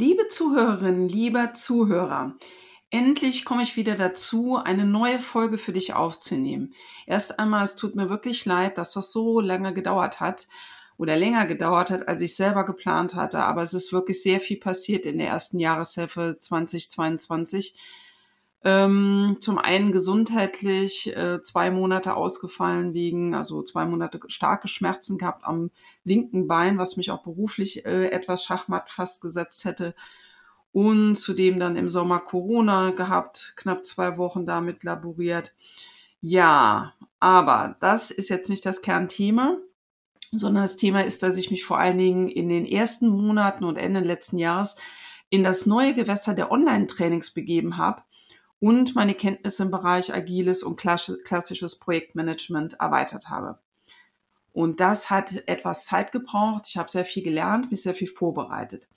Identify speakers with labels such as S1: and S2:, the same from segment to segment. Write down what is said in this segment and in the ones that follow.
S1: Liebe Zuhörerinnen, lieber Zuhörer, endlich komme ich wieder dazu, eine neue Folge für dich aufzunehmen. Erst einmal, es tut mir wirklich leid, dass das so lange gedauert hat oder länger gedauert hat, als ich selber geplant hatte. Aber es ist wirklich sehr viel passiert in der ersten Jahreshälfte 2022. Ähm, zum einen gesundheitlich äh, zwei Monate ausgefallen wegen, also zwei Monate starke Schmerzen gehabt am linken Bein, was mich auch beruflich äh, etwas schachmatt fast gesetzt hätte. Und zudem dann im Sommer Corona gehabt, knapp zwei Wochen damit laboriert. Ja, aber das ist jetzt nicht das Kernthema, sondern das Thema ist, dass ich mich vor allen Dingen in den ersten Monaten und Ende letzten Jahres in das neue Gewässer der Online-Trainings begeben habe und meine Kenntnisse im Bereich agiles und klassisches Projektmanagement erweitert habe. Und das hat etwas Zeit gebraucht. Ich habe sehr viel gelernt, mich sehr viel vorbereitet.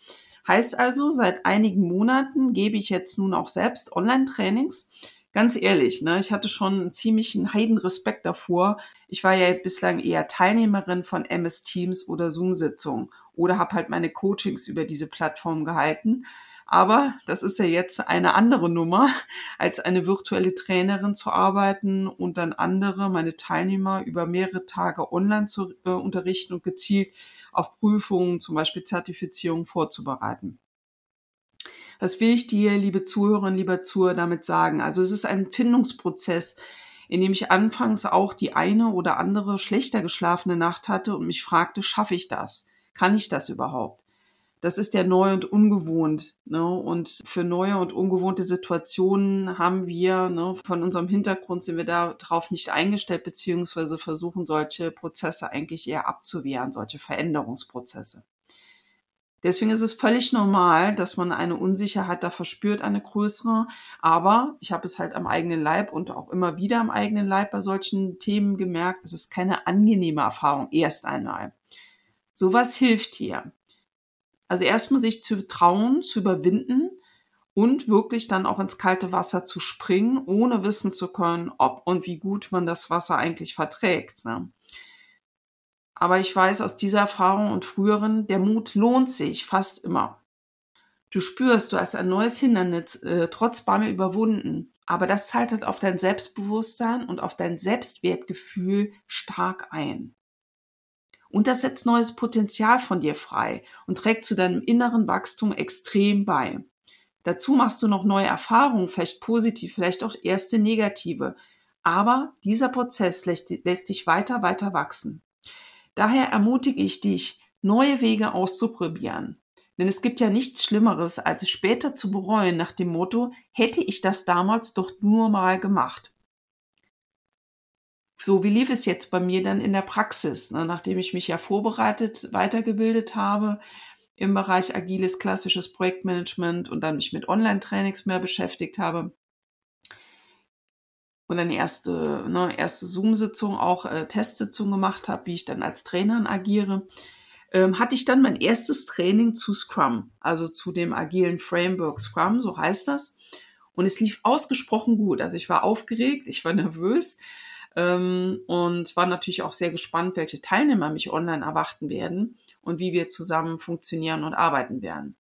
S1: Heißt also, seit einigen Monaten gebe ich jetzt nun auch selbst Online-Trainings. Ganz ehrlich, ne, ich hatte schon einen ziemlichen Heidenrespekt davor. Ich war ja bislang eher Teilnehmerin von MS Teams oder Zoom-Sitzungen oder habe halt meine Coachings über diese Plattform gehalten. Aber das ist ja jetzt eine andere Nummer, als eine virtuelle Trainerin zu arbeiten und dann andere, meine Teilnehmer, über mehrere Tage online zu äh, unterrichten und gezielt auf Prüfungen, zum Beispiel Zertifizierung vorzubereiten. Was will ich dir, liebe Zuhörerinnen, lieber Zuhörer, damit sagen? Also es ist ein Findungsprozess, in dem ich anfangs auch die eine oder andere schlechter geschlafene Nacht hatte und mich fragte, schaffe ich das? Kann ich das überhaupt? das ist ja neu und ungewohnt. Ne? Und für neue und ungewohnte Situationen haben wir, ne, von unserem Hintergrund sind wir darauf nicht eingestellt, beziehungsweise versuchen solche Prozesse eigentlich eher abzuwehren, solche Veränderungsprozesse. Deswegen ist es völlig normal, dass man eine Unsicherheit da verspürt, eine größere. Aber ich habe es halt am eigenen Leib und auch immer wieder am eigenen Leib bei solchen Themen gemerkt, es ist keine angenehme Erfahrung, erst einmal. Sowas hilft hier. Also erstmal sich zu trauen, zu überwinden und wirklich dann auch ins kalte Wasser zu springen, ohne wissen zu können, ob und wie gut man das Wasser eigentlich verträgt. Ne? Aber ich weiß aus dieser Erfahrung und früheren, der Mut lohnt sich fast immer. Du spürst, du hast ein neues Hindernis äh, trotz Bammel überwunden. Aber das zahlt halt auf dein Selbstbewusstsein und auf dein Selbstwertgefühl stark ein. Und das setzt neues Potenzial von dir frei und trägt zu deinem inneren Wachstum extrem bei. Dazu machst du noch neue Erfahrungen, vielleicht positiv, vielleicht auch erste negative. Aber dieser Prozess lässt, lässt dich weiter, weiter wachsen. Daher ermutige ich dich, neue Wege auszuprobieren. Denn es gibt ja nichts Schlimmeres, als es später zu bereuen nach dem Motto, hätte ich das damals doch nur mal gemacht. So, wie lief es jetzt bei mir dann in der Praxis, ne? nachdem ich mich ja vorbereitet, weitergebildet habe im Bereich agiles, klassisches Projektmanagement und dann mich mit Online-Trainings mehr beschäftigt habe und dann erste, ne, erste Zoom-Sitzung, auch äh, Testsitzung gemacht habe, wie ich dann als Trainerin agiere, ähm, hatte ich dann mein erstes Training zu Scrum, also zu dem agilen Framework Scrum, so heißt das. Und es lief ausgesprochen gut. Also ich war aufgeregt, ich war nervös, ähm, und war natürlich auch sehr gespannt, welche Teilnehmer mich online erwarten werden und wie wir zusammen funktionieren und arbeiten werden.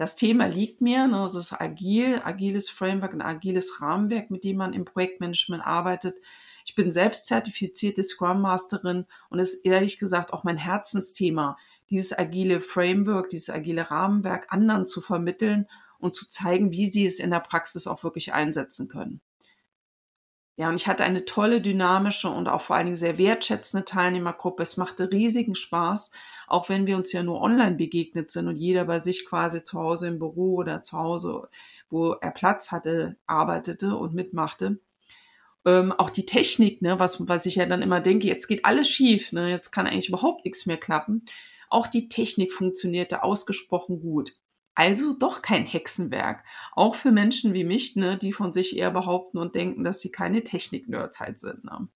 S1: Das Thema liegt mir, ne, es ist agil, agiles Framework, ein agiles Rahmenwerk, mit dem man im Projektmanagement arbeitet. Ich bin selbst zertifizierte Scrum Masterin und ist ehrlich gesagt auch mein Herzensthema, dieses agile Framework, dieses agile Rahmenwerk anderen zu vermitteln und zu zeigen, wie sie es in der Praxis auch wirklich einsetzen können. Ja, und ich hatte eine tolle, dynamische und auch vor allen Dingen sehr wertschätzende Teilnehmergruppe. Es machte riesigen Spaß, auch wenn wir uns ja nur online begegnet sind und jeder bei sich quasi zu Hause im Büro oder zu Hause, wo er Platz hatte, arbeitete und mitmachte. Ähm, auch die Technik, ne, was, was ich ja dann immer denke, jetzt geht alles schief, ne, jetzt kann eigentlich überhaupt nichts mehr klappen. Auch die Technik funktionierte ausgesprochen gut. Also doch kein Hexenwerk. Auch für Menschen wie mich, ne, die von sich eher behaupten und denken, dass sie keine Technik-Nerds halt sind. Ne.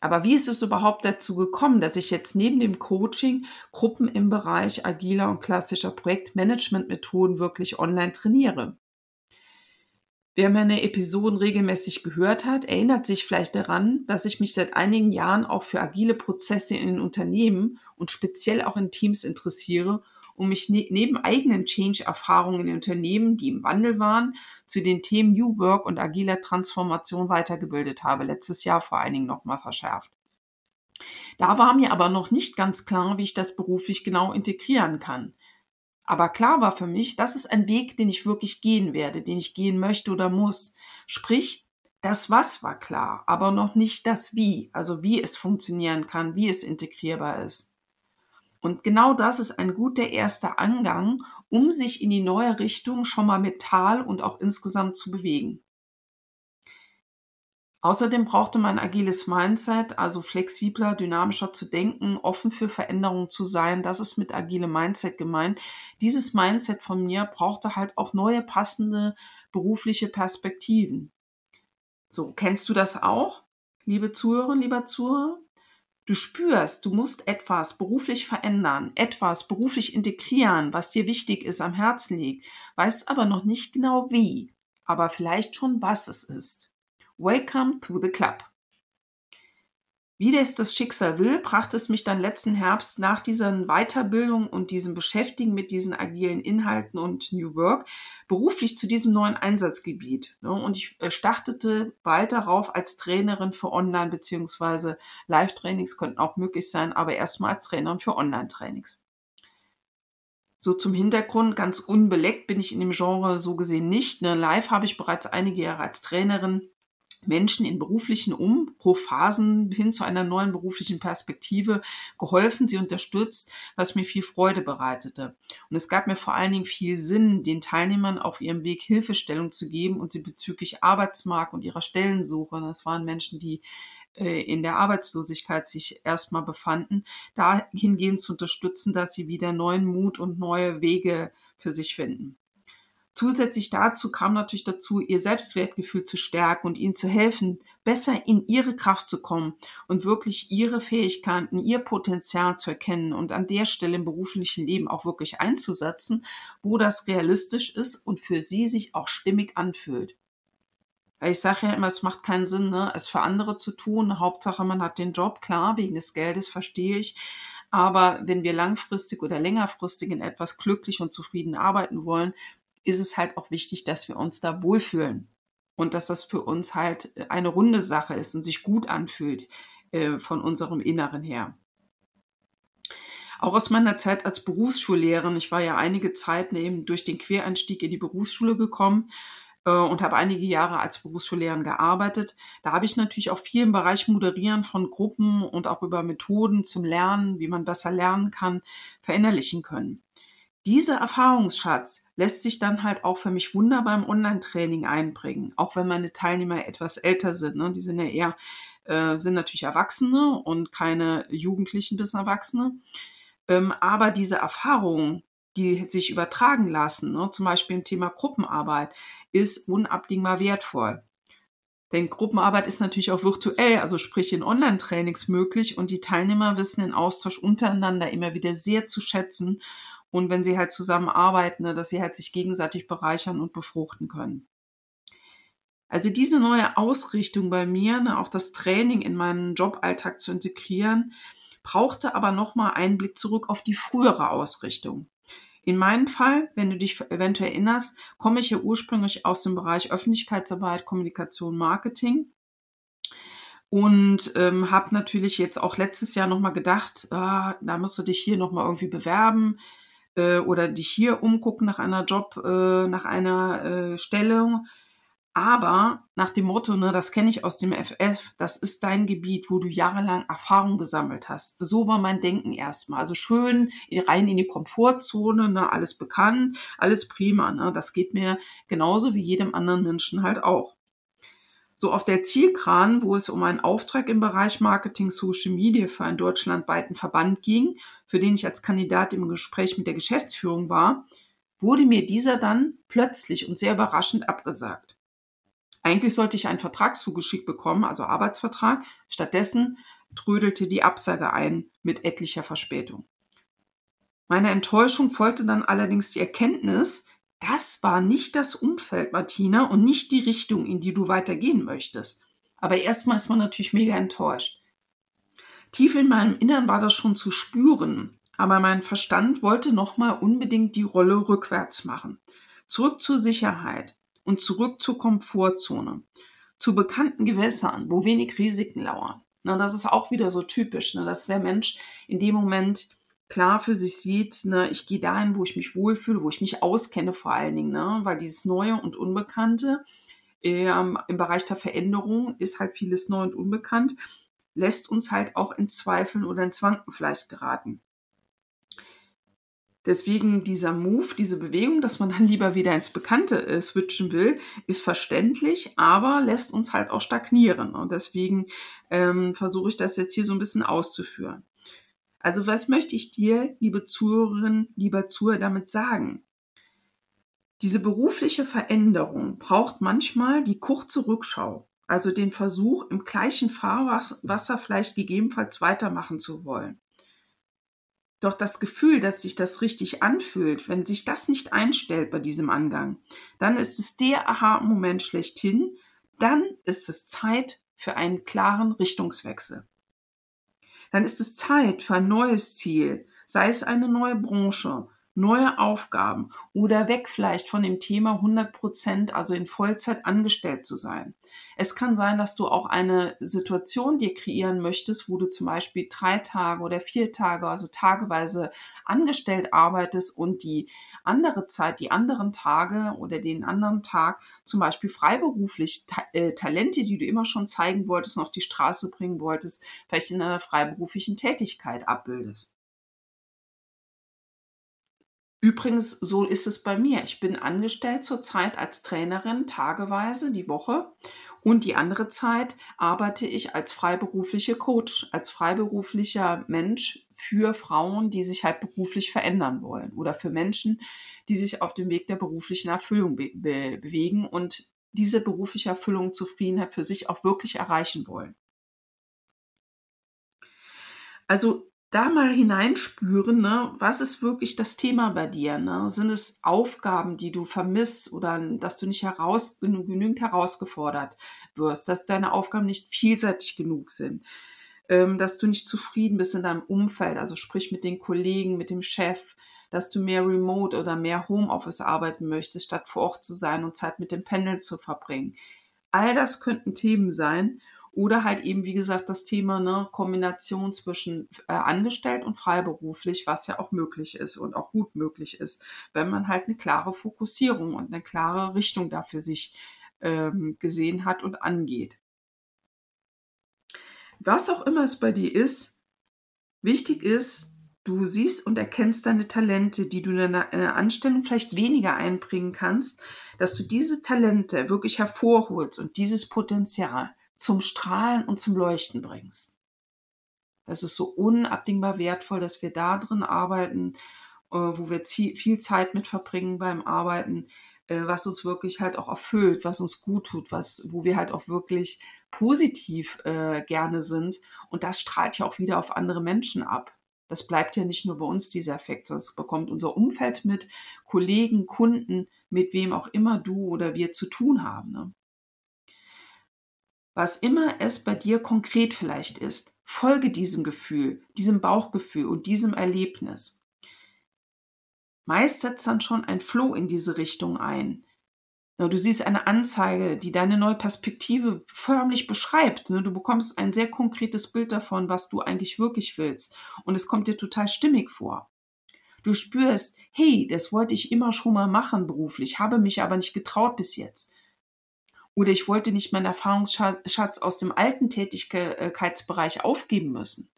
S1: Aber wie ist es überhaupt dazu gekommen, dass ich jetzt neben dem Coaching Gruppen im Bereich agiler und klassischer Projektmanagement-Methoden wirklich online trainiere? Wer meine Episoden regelmäßig gehört hat, erinnert sich vielleicht daran, dass ich mich seit einigen Jahren auch für agile Prozesse in Unternehmen und speziell auch in Teams interessiere und mich ne neben eigenen Change-Erfahrungen in Unternehmen, die im Wandel waren, zu den Themen New Work und agiler Transformation weitergebildet habe. Letztes Jahr vor allen Dingen nochmal verschärft. Da war mir aber noch nicht ganz klar, wie ich das beruflich genau integrieren kann. Aber klar war für mich, das ist ein Weg, den ich wirklich gehen werde, den ich gehen möchte oder muss. Sprich, das Was war klar, aber noch nicht das Wie, also wie es funktionieren kann, wie es integrierbar ist. Und genau das ist ein guter erster Angang, um sich in die neue Richtung schon mal mental und auch insgesamt zu bewegen. Außerdem brauchte man agiles Mindset, also flexibler, dynamischer zu denken, offen für Veränderungen zu sein. Das ist mit agile Mindset gemeint. Dieses Mindset von mir brauchte halt auch neue passende berufliche Perspektiven. So, kennst du das auch, liebe Zuhörerinnen, lieber Zuhörer? Du spürst, du musst etwas beruflich verändern, etwas beruflich integrieren, was dir wichtig ist, am Herzen liegt, weißt aber noch nicht genau wie, aber vielleicht schon was es ist. Welcome to the Club. Wie das das Schicksal will, brachte es mich dann letzten Herbst nach dieser Weiterbildung und diesem Beschäftigen mit diesen agilen Inhalten und New Work beruflich zu diesem neuen Einsatzgebiet. Ne? Und ich äh, startete bald darauf als Trainerin für Online- bzw. Live-Trainings, könnten auch möglich sein, aber erstmal als Trainerin für Online-Trainings. So zum Hintergrund, ganz unbeleckt bin ich in dem Genre so gesehen nicht. Ne? Live habe ich bereits einige Jahre als Trainerin Menschen in beruflichen Umbruchphasen hin zu einer neuen beruflichen Perspektive geholfen, sie unterstützt, was mir viel Freude bereitete. Und es gab mir vor allen Dingen viel Sinn, den Teilnehmern auf ihrem Weg Hilfestellung zu geben und sie bezüglich Arbeitsmarkt und ihrer Stellensuche, das waren Menschen, die äh, in der Arbeitslosigkeit sich erstmal befanden, dahingehend zu unterstützen, dass sie wieder neuen Mut und neue Wege für sich finden. Zusätzlich dazu kam natürlich dazu, ihr Selbstwertgefühl zu stärken und ihnen zu helfen, besser in ihre Kraft zu kommen und wirklich ihre Fähigkeiten, ihr Potenzial zu erkennen und an der Stelle im beruflichen Leben auch wirklich einzusetzen, wo das realistisch ist und für sie sich auch stimmig anfühlt. Weil ich sage ja immer, es macht keinen Sinn, ne, es für andere zu tun. Hauptsache, man hat den Job, klar, wegen des Geldes verstehe ich. Aber wenn wir langfristig oder längerfristig in etwas glücklich und zufrieden arbeiten wollen, ist es halt auch wichtig, dass wir uns da wohlfühlen und dass das für uns halt eine runde Sache ist und sich gut anfühlt äh, von unserem Inneren her. Auch aus meiner Zeit als Berufsschullehrerin, ich war ja einige Zeit eben durch den Quereinstieg in die Berufsschule gekommen äh, und habe einige Jahre als Berufsschullehrerin gearbeitet. Da habe ich natürlich auch viel im Bereich Moderieren von Gruppen und auch über Methoden zum Lernen, wie man besser lernen kann, verinnerlichen können. Dieser Erfahrungsschatz lässt sich dann halt auch für mich wunderbar im Online-Training einbringen, auch wenn meine Teilnehmer etwas älter sind. Ne? Die sind ja eher, äh, sind natürlich Erwachsene und keine Jugendlichen bis Erwachsene. Ähm, aber diese Erfahrungen, die sich übertragen lassen, ne? zum Beispiel im Thema Gruppenarbeit, ist unabdingbar wertvoll. Denn Gruppenarbeit ist natürlich auch virtuell, also sprich in Online-Trainings möglich und die Teilnehmer wissen den Austausch untereinander immer wieder sehr zu schätzen und wenn sie halt zusammenarbeiten, ne, dass sie halt sich gegenseitig bereichern und befruchten können. Also diese neue Ausrichtung bei mir, ne, auch das Training in meinen Joballtag zu integrieren, brauchte aber nochmal einen Blick zurück auf die frühere Ausrichtung. In meinem Fall, wenn du dich eventuell erinnerst, komme ich ja ursprünglich aus dem Bereich Öffentlichkeitsarbeit, Kommunikation, Marketing und ähm, habe natürlich jetzt auch letztes Jahr nochmal gedacht, ah, da musst du dich hier nochmal irgendwie bewerben äh, oder dich hier umgucken nach einer Job, äh, nach einer äh, Stellung. Aber nach dem Motto, ne, das kenne ich aus dem FF, das ist dein Gebiet, wo du jahrelang Erfahrung gesammelt hast. So war mein Denken erstmal. Also schön rein in die Komfortzone, ne, alles bekannt, alles prima. Ne, das geht mir genauso wie jedem anderen Menschen halt auch. So auf der Zielkran, wo es um einen Auftrag im Bereich Marketing Social Media für einen deutschlandweiten Verband ging, für den ich als Kandidat im Gespräch mit der Geschäftsführung war, wurde mir dieser dann plötzlich und sehr überraschend abgesagt. Eigentlich sollte ich einen Vertrag zugeschickt bekommen, also Arbeitsvertrag. Stattdessen trödelte die Absage ein mit etlicher Verspätung. Meiner Enttäuschung folgte dann allerdings die Erkenntnis, das war nicht das Umfeld, Martina, und nicht die Richtung, in die du weitergehen möchtest. Aber erstmal ist man natürlich mega enttäuscht. Tief in meinem Innern war das schon zu spüren. Aber mein Verstand wollte nochmal unbedingt die Rolle rückwärts machen. Zurück zur Sicherheit und zurück zur Komfortzone. Zu bekannten Gewässern, wo wenig Risiken lauern. Na, das ist auch wieder so typisch, ne, dass der Mensch in dem Moment klar für sich sieht, ne, ich gehe dahin, wo ich mich wohlfühle, wo ich mich auskenne vor allen Dingen, ne, weil dieses Neue und Unbekannte ähm, im Bereich der Veränderung ist halt vieles neu und unbekannt, lässt uns halt auch in Zweifeln oder in Zwanken vielleicht geraten. Deswegen dieser Move, diese Bewegung, dass man dann lieber wieder ins Bekannte äh, switchen will, ist verständlich, aber lässt uns halt auch stagnieren. Und deswegen ähm, versuche ich das jetzt hier so ein bisschen auszuführen. Also was möchte ich dir, liebe Zuhörerin, lieber Zuhörer, damit sagen? Diese berufliche Veränderung braucht manchmal die kurze Rückschau, also den Versuch, im gleichen Fahrwasser vielleicht gegebenenfalls weitermachen zu wollen. Doch das Gefühl, dass sich das richtig anfühlt, wenn sich das nicht einstellt bei diesem Angang, dann ist es der Aha-Moment schlechthin, dann ist es Zeit für einen klaren Richtungswechsel. Dann ist es Zeit für ein neues Ziel, sei es eine neue Branche, neue Aufgaben oder weg vielleicht von dem Thema 100 Prozent, also in Vollzeit angestellt zu sein. Es kann sein, dass du auch eine Situation dir kreieren möchtest, wo du zum Beispiel drei Tage oder vier Tage, also tageweise angestellt arbeitest und die andere Zeit, die anderen Tage oder den anderen Tag zum Beispiel freiberuflich äh, Talente, die du immer schon zeigen wolltest und auf die Straße bringen wolltest, vielleicht in einer freiberuflichen Tätigkeit abbildest. Übrigens, so ist es bei mir. Ich bin angestellt zurzeit als Trainerin tageweise die Woche und die andere Zeit arbeite ich als freiberufliche Coach, als freiberuflicher Mensch für Frauen, die sich halt beruflich verändern wollen oder für Menschen, die sich auf dem Weg der beruflichen Erfüllung be be bewegen und diese berufliche Erfüllung, Zufriedenheit für sich auch wirklich erreichen wollen. Also da mal hineinspüren, ne, was ist wirklich das Thema bei dir? Ne? Sind es Aufgaben, die du vermisst oder dass du nicht heraus, genügend herausgefordert wirst, dass deine Aufgaben nicht vielseitig genug sind, ähm, dass du nicht zufrieden bist in deinem Umfeld, also sprich mit den Kollegen, mit dem Chef, dass du mehr Remote oder mehr Homeoffice arbeiten möchtest, statt vor Ort zu sein und Zeit mit dem Pendel zu verbringen. All das könnten Themen sein oder halt eben, wie gesagt, das Thema ne, Kombination zwischen äh, angestellt und freiberuflich, was ja auch möglich ist und auch gut möglich ist, wenn man halt eine klare Fokussierung und eine klare Richtung dafür sich ähm, gesehen hat und angeht. Was auch immer es bei dir ist, wichtig ist, du siehst und erkennst deine Talente, die du in einer Anstellung vielleicht weniger einbringen kannst, dass du diese Talente wirklich hervorholst und dieses Potenzial zum Strahlen und zum Leuchten bringst. Das ist so unabdingbar wertvoll, dass wir da drin arbeiten, äh, wo wir viel Zeit mit verbringen beim Arbeiten, äh, was uns wirklich halt auch erfüllt, was uns gut tut, was, wo wir halt auch wirklich positiv äh, gerne sind. Und das strahlt ja auch wieder auf andere Menschen ab. Das bleibt ja nicht nur bei uns dieser Effekt, sondern es bekommt unser Umfeld mit, Kollegen, Kunden, mit wem auch immer du oder wir zu tun haben. Ne? Was immer es bei dir konkret vielleicht ist, folge diesem Gefühl, diesem Bauchgefühl und diesem Erlebnis. Meist setzt dann schon ein Flow in diese Richtung ein. Du siehst eine Anzeige, die deine neue Perspektive förmlich beschreibt. Ne? Du bekommst ein sehr konkretes Bild davon, was du eigentlich wirklich willst. Und es kommt dir total stimmig vor. Du spürst, hey, das wollte ich immer schon mal machen beruflich, habe mich aber nicht getraut bis jetzt. Oder ich wollte nicht meinen Erfahrungsschatz aus dem alten Tätigkeitsbereich aufgeben müssen.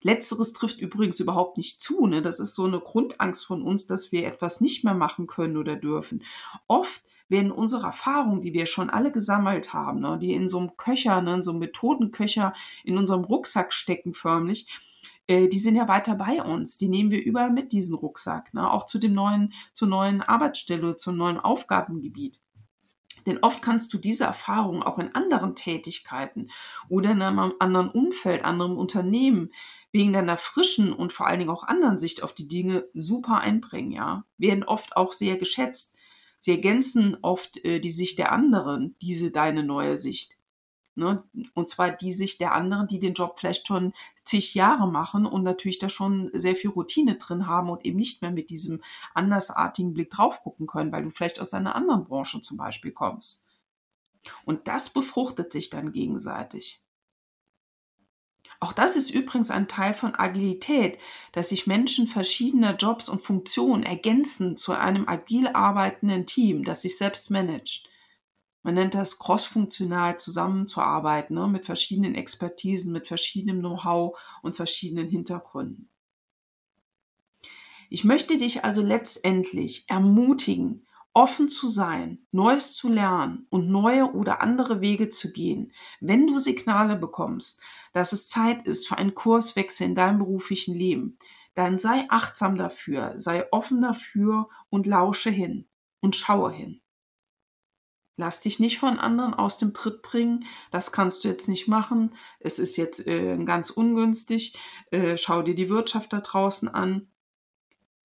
S1: Letzteres trifft übrigens überhaupt nicht zu. Ne? Das ist so eine Grundangst von uns, dass wir etwas nicht mehr machen können oder dürfen. Oft werden unsere Erfahrungen, die wir schon alle gesammelt haben, ne, die in so einem Köcher, ne, in so einem Methodenköcher in unserem Rucksack stecken förmlich, äh, die sind ja weiter bei uns. Die nehmen wir überall mit, diesen Rucksack. Ne? Auch zu dem neuen, zur neuen Arbeitsstelle, zum neuen Aufgabengebiet. Denn oft kannst du diese Erfahrung auch in anderen Tätigkeiten oder in einem anderen Umfeld, anderem Unternehmen, wegen deiner frischen und vor allen Dingen auch anderen Sicht auf die Dinge super einbringen, ja. Werden oft auch sehr geschätzt. Sie ergänzen oft äh, die Sicht der anderen, diese deine neue Sicht. Ne? Und zwar die Sicht der anderen, die den Job vielleicht schon zig Jahre machen und natürlich da schon sehr viel Routine drin haben und eben nicht mehr mit diesem andersartigen Blick drauf gucken können, weil du vielleicht aus einer anderen Branche zum Beispiel kommst. Und das befruchtet sich dann gegenseitig. Auch das ist übrigens ein Teil von Agilität, dass sich Menschen verschiedener Jobs und Funktionen ergänzen zu einem agil arbeitenden Team, das sich selbst managt. Man nennt das crossfunktional zusammenzuarbeiten, ne, mit verschiedenen Expertisen, mit verschiedenem Know-how und verschiedenen Hintergründen. Ich möchte dich also letztendlich ermutigen, offen zu sein, Neues zu lernen und neue oder andere Wege zu gehen, wenn du Signale bekommst, dass es Zeit ist für einen Kurswechsel in deinem beruflichen Leben, dann sei achtsam dafür, sei offen dafür und lausche hin und schaue hin. Lass dich nicht von anderen aus dem Tritt bringen. Das kannst du jetzt nicht machen. Es ist jetzt äh, ganz ungünstig. Äh, schau dir die Wirtschaft da draußen an.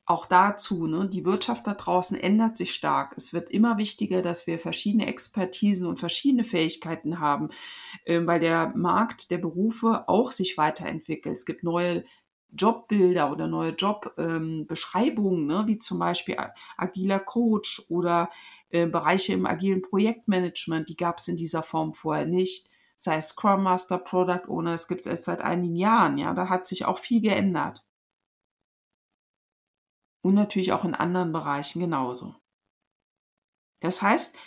S1: Auch dazu, ne, die Wirtschaft da draußen ändert sich stark. Es wird immer wichtiger, dass wir verschiedene Expertisen und verschiedene Fähigkeiten haben, äh, weil der Markt der Berufe auch sich weiterentwickelt. Es gibt neue Jobbilder oder neue Jobbeschreibungen, ähm, ne, wie zum Beispiel agiler Coach oder äh, Bereiche im agilen Projektmanagement, die gab es in dieser Form vorher nicht. Sei es Scrum Master, Product Owner, das gibt es erst seit einigen Jahren, ja, da hat sich auch viel geändert. Und natürlich auch in anderen Bereichen genauso. Das heißt,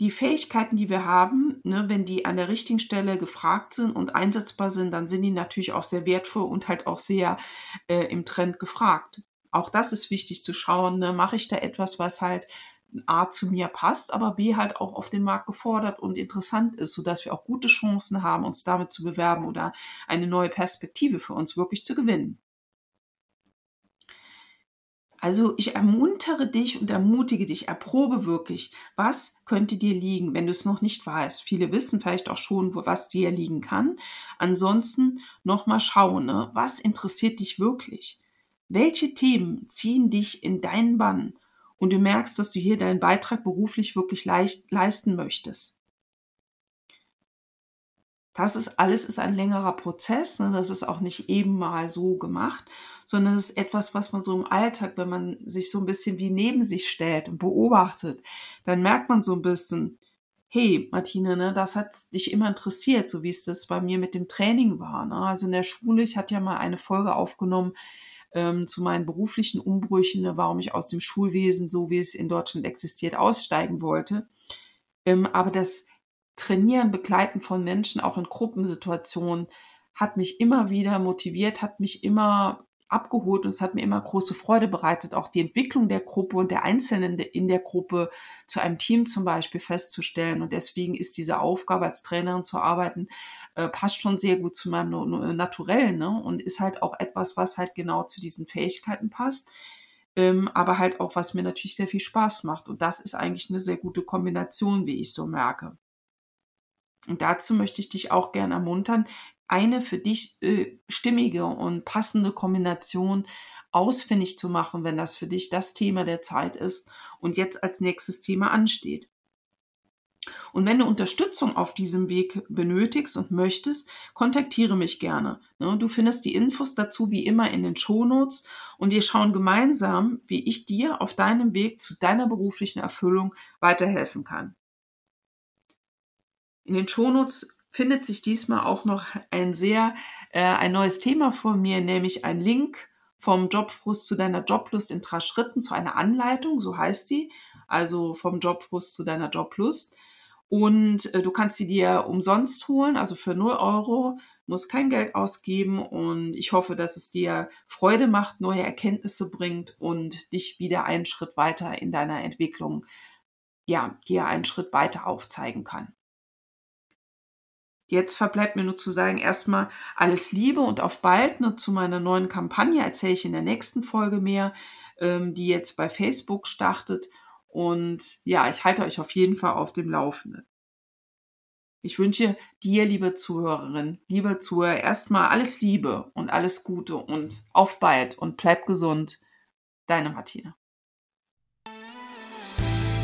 S1: die Fähigkeiten, die wir haben, ne, wenn die an der richtigen Stelle gefragt sind und einsetzbar sind, dann sind die natürlich auch sehr wertvoll und halt auch sehr äh, im Trend gefragt. Auch das ist wichtig zu schauen, ne, mache ich da etwas, was halt A zu mir passt, aber B halt auch auf den Markt gefordert und interessant ist, sodass wir auch gute Chancen haben, uns damit zu bewerben oder eine neue Perspektive für uns wirklich zu gewinnen. Also ich ermuntere dich und ermutige dich, erprobe wirklich, was könnte dir liegen, wenn du es noch nicht weißt. Viele wissen vielleicht auch schon, wo, was dir liegen kann. Ansonsten nochmal schauen, ne? was interessiert dich wirklich? Welche Themen ziehen dich in deinen Bann? Und du merkst, dass du hier deinen Beitrag beruflich wirklich leicht, leisten möchtest. Das ist alles ist ein längerer Prozess. Ne? Das ist auch nicht eben mal so gemacht, sondern es ist etwas, was man so im Alltag, wenn man sich so ein bisschen wie neben sich stellt und beobachtet, dann merkt man so ein bisschen, hey, Martine, ne, das hat dich immer interessiert, so wie es das bei mir mit dem Training war. Ne? Also in der Schule, ich hatte ja mal eine Folge aufgenommen ähm, zu meinen beruflichen Umbrüchen, ne, warum ich aus dem Schulwesen, so wie es in Deutschland existiert, aussteigen wollte. Ähm, aber das Trainieren, Begleiten von Menschen, auch in Gruppensituationen, hat mich immer wieder motiviert, hat mich immer abgeholt und es hat mir immer große Freude bereitet, auch die Entwicklung der Gruppe und der Einzelnen in der Gruppe zu einem Team zum Beispiel festzustellen. Und deswegen ist diese Aufgabe als Trainerin zu arbeiten, äh, passt schon sehr gut zu meinem Naturellen ne? und ist halt auch etwas, was halt genau zu diesen Fähigkeiten passt. Ähm, aber halt auch, was mir natürlich sehr viel Spaß macht. Und das ist eigentlich eine sehr gute Kombination, wie ich so merke. Und dazu möchte ich dich auch gern ermuntern, eine für dich äh, stimmige und passende Kombination ausfindig zu machen, wenn das für dich das Thema der Zeit ist und jetzt als nächstes Thema ansteht. Und wenn du Unterstützung auf diesem Weg benötigst und möchtest, kontaktiere mich gerne. Ne, du findest die Infos dazu wie immer in den Shownotes und wir schauen gemeinsam, wie ich dir auf deinem Weg zu deiner beruflichen Erfüllung weiterhelfen kann. In den Shownotes findet sich diesmal auch noch ein sehr, äh, ein neues Thema von mir, nämlich ein Link vom Jobfrust zu deiner Joblust in drei Schritten zu einer Anleitung, so heißt die, also vom Jobfrust zu deiner Joblust. Und äh, du kannst sie dir umsonst holen, also für 0 Euro, musst kein Geld ausgeben und ich hoffe, dass es dir Freude macht, neue Erkenntnisse bringt und dich wieder einen Schritt weiter in deiner Entwicklung, ja, dir einen Schritt weiter aufzeigen kann. Jetzt verbleibt mir nur zu sagen, erstmal alles Liebe und auf bald. Nur zu meiner neuen Kampagne erzähle ich in der nächsten Folge mehr, ähm, die jetzt bei Facebook startet. Und ja, ich halte euch auf jeden Fall auf dem Laufenden. Ich wünsche dir, liebe Zuhörerin, liebe Zuhörer, erstmal alles Liebe und alles Gute und auf bald und bleib gesund. Deine Martina.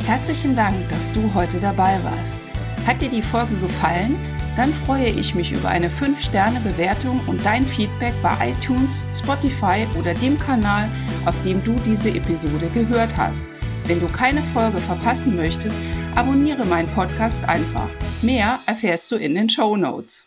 S2: Herzlichen Dank, dass du heute dabei warst. Hat dir die Folge gefallen?
S1: Dann freue ich mich über eine 5-Sterne-Bewertung und dein Feedback bei iTunes, Spotify oder dem Kanal, auf dem du diese Episode gehört hast. Wenn du keine Folge verpassen möchtest, abonniere meinen Podcast einfach. Mehr erfährst du in den Show Notes.